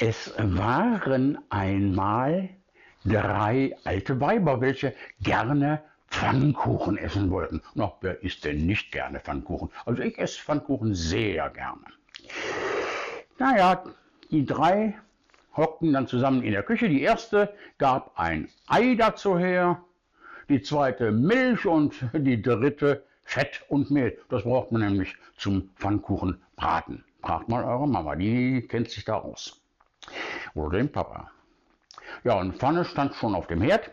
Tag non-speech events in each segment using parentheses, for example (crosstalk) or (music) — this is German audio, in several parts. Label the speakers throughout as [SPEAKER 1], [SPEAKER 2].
[SPEAKER 1] Es waren einmal drei alte Weiber, welche gerne Pfannkuchen essen wollten. Na, wer isst denn nicht gerne Pfannkuchen? Also ich esse Pfannkuchen sehr gerne. Naja, die drei hockten dann zusammen in der Küche. Die erste gab ein Ei dazu her, die zweite Milch und die dritte Fett und Mehl. Das braucht man nämlich zum Pfannkuchen braten. Fragt mal eure Mama, die kennt sich da aus oder dem Papa. Ja, und Pfanne stand schon auf dem Herd.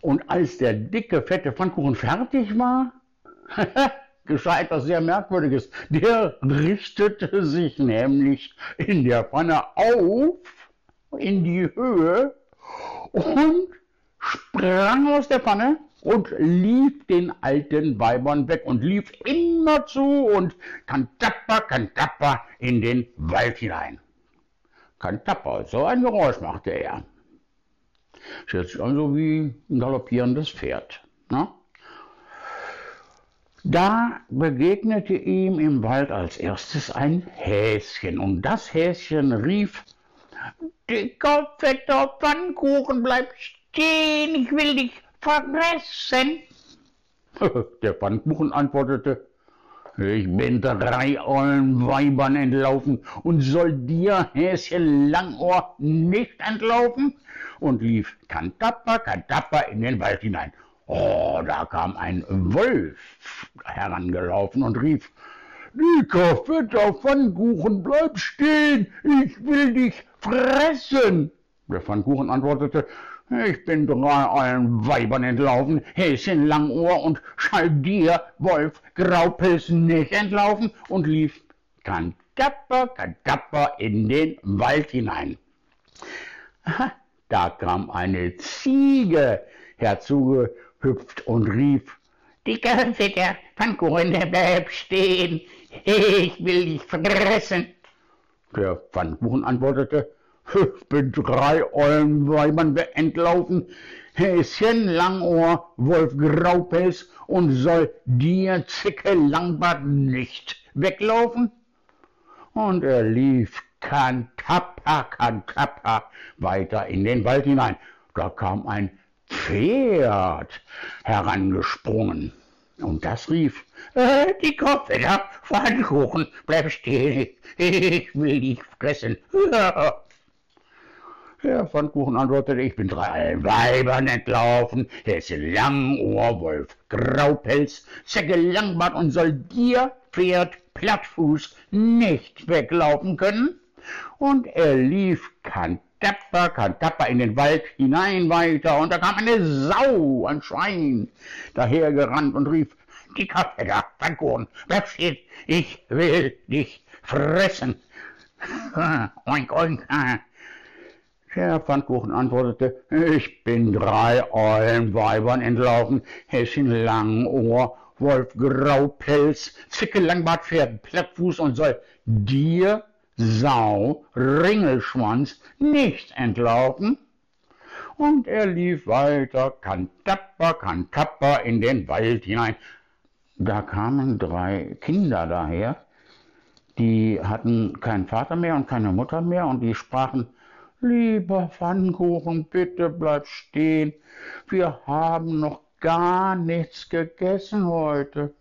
[SPEAKER 1] Und als der dicke, fette Pfannkuchen fertig war, (laughs) geschah etwas sehr Merkwürdiges. Der richtete sich nämlich in der Pfanne auf, in die Höhe und sprang aus der Pfanne und lief den alten Weibern weg und lief immer zu und kantapper, kantapper in den Wald hinein kein Tapper. So ein Geräusch machte er. Das hört sich also wie ein galoppierendes Pferd. Ne? Da begegnete ihm im Wald als erstes ein Häschen und das Häschen rief, Dicker, fetter Pfannkuchen, bleib stehen, ich will dich vergessen. (laughs) Der Pfannkuchen antwortete, ich bin drei ollen Weibern entlaufen und soll dir, Häschen Langohr, nicht entlaufen? Und lief kantapper, kantapper in den Wald hinein. Oh, da kam ein Wolf herangelaufen und rief, Dicker, fetter Pfannkuchen, bleib stehen, ich will dich fressen. Der Pfannkuchen antwortete, ich bin drei allen Weibern entlaufen, Häschen Langohr und schall dir, Wolf Graupelz, nicht entlaufen und lief kantapper, kantapper in den Wald hinein. Da kam eine Ziege herzugehüpft und rief, Dicker, fetter Pfannkuchen, der bleibt stehen, ich will dich fressen. Der Pfannkuchen antwortete, ich (laughs) bin drei ollen Weibern entlaufen, Häschen Langohr, Wolf Graupelz und soll dir Zicke Langbart nicht weglaufen? Und er lief kantappa, kantappa weiter in den Wald hinein. Da kam ein Pferd herangesprungen. Und das rief, äh, die Kopfhörer, Pfannkuchen, bleib stehen, (laughs) ich will dich fressen. (laughs) Der Pfannkuchen antwortete, ich bin drei Weibern entlaufen, Hesse Langohr, Wolf Graupelz, Zecke Langbart und soll dir, Pferd Plattfuß, nicht weglaufen können? Und er lief kantapper, kantapper in den Wald hinein weiter, und da kam eine Sau, ein Schwein, dahergerannt und rief, die Kapelle, Pfannkuchen, bleib stehen, ich will dich fressen. (laughs) oink, oink, der Pfannkuchen antwortete, ich bin drei ollen Weibern entlaufen, Häschen Langohr, Wolf Graupelz, Zicke Langbart, Pferd Plattfuß und soll dir, Sau, Ringelschwanz, nicht entlaufen? Und er lief weiter, kantapper, kantapper in den Wald hinein. Da kamen drei Kinder daher, die hatten keinen Vater mehr und keine Mutter mehr und die sprachen, Lieber Pfannkuchen, bitte bleib stehen. Wir haben noch gar nichts gegessen heute,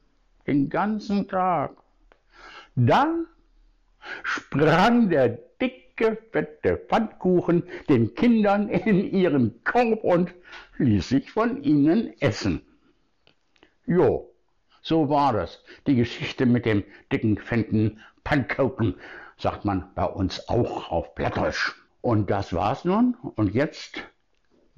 [SPEAKER 1] den ganzen Tag. Dann sprang der dicke, fette Pfannkuchen den Kindern in ihren Korb und ließ sich von ihnen essen. Jo, so war das. Die Geschichte mit dem dicken, fetten Pfannkuchen, sagt man bei uns auch auf Plattdeutsch. Und das war's nun. Und jetzt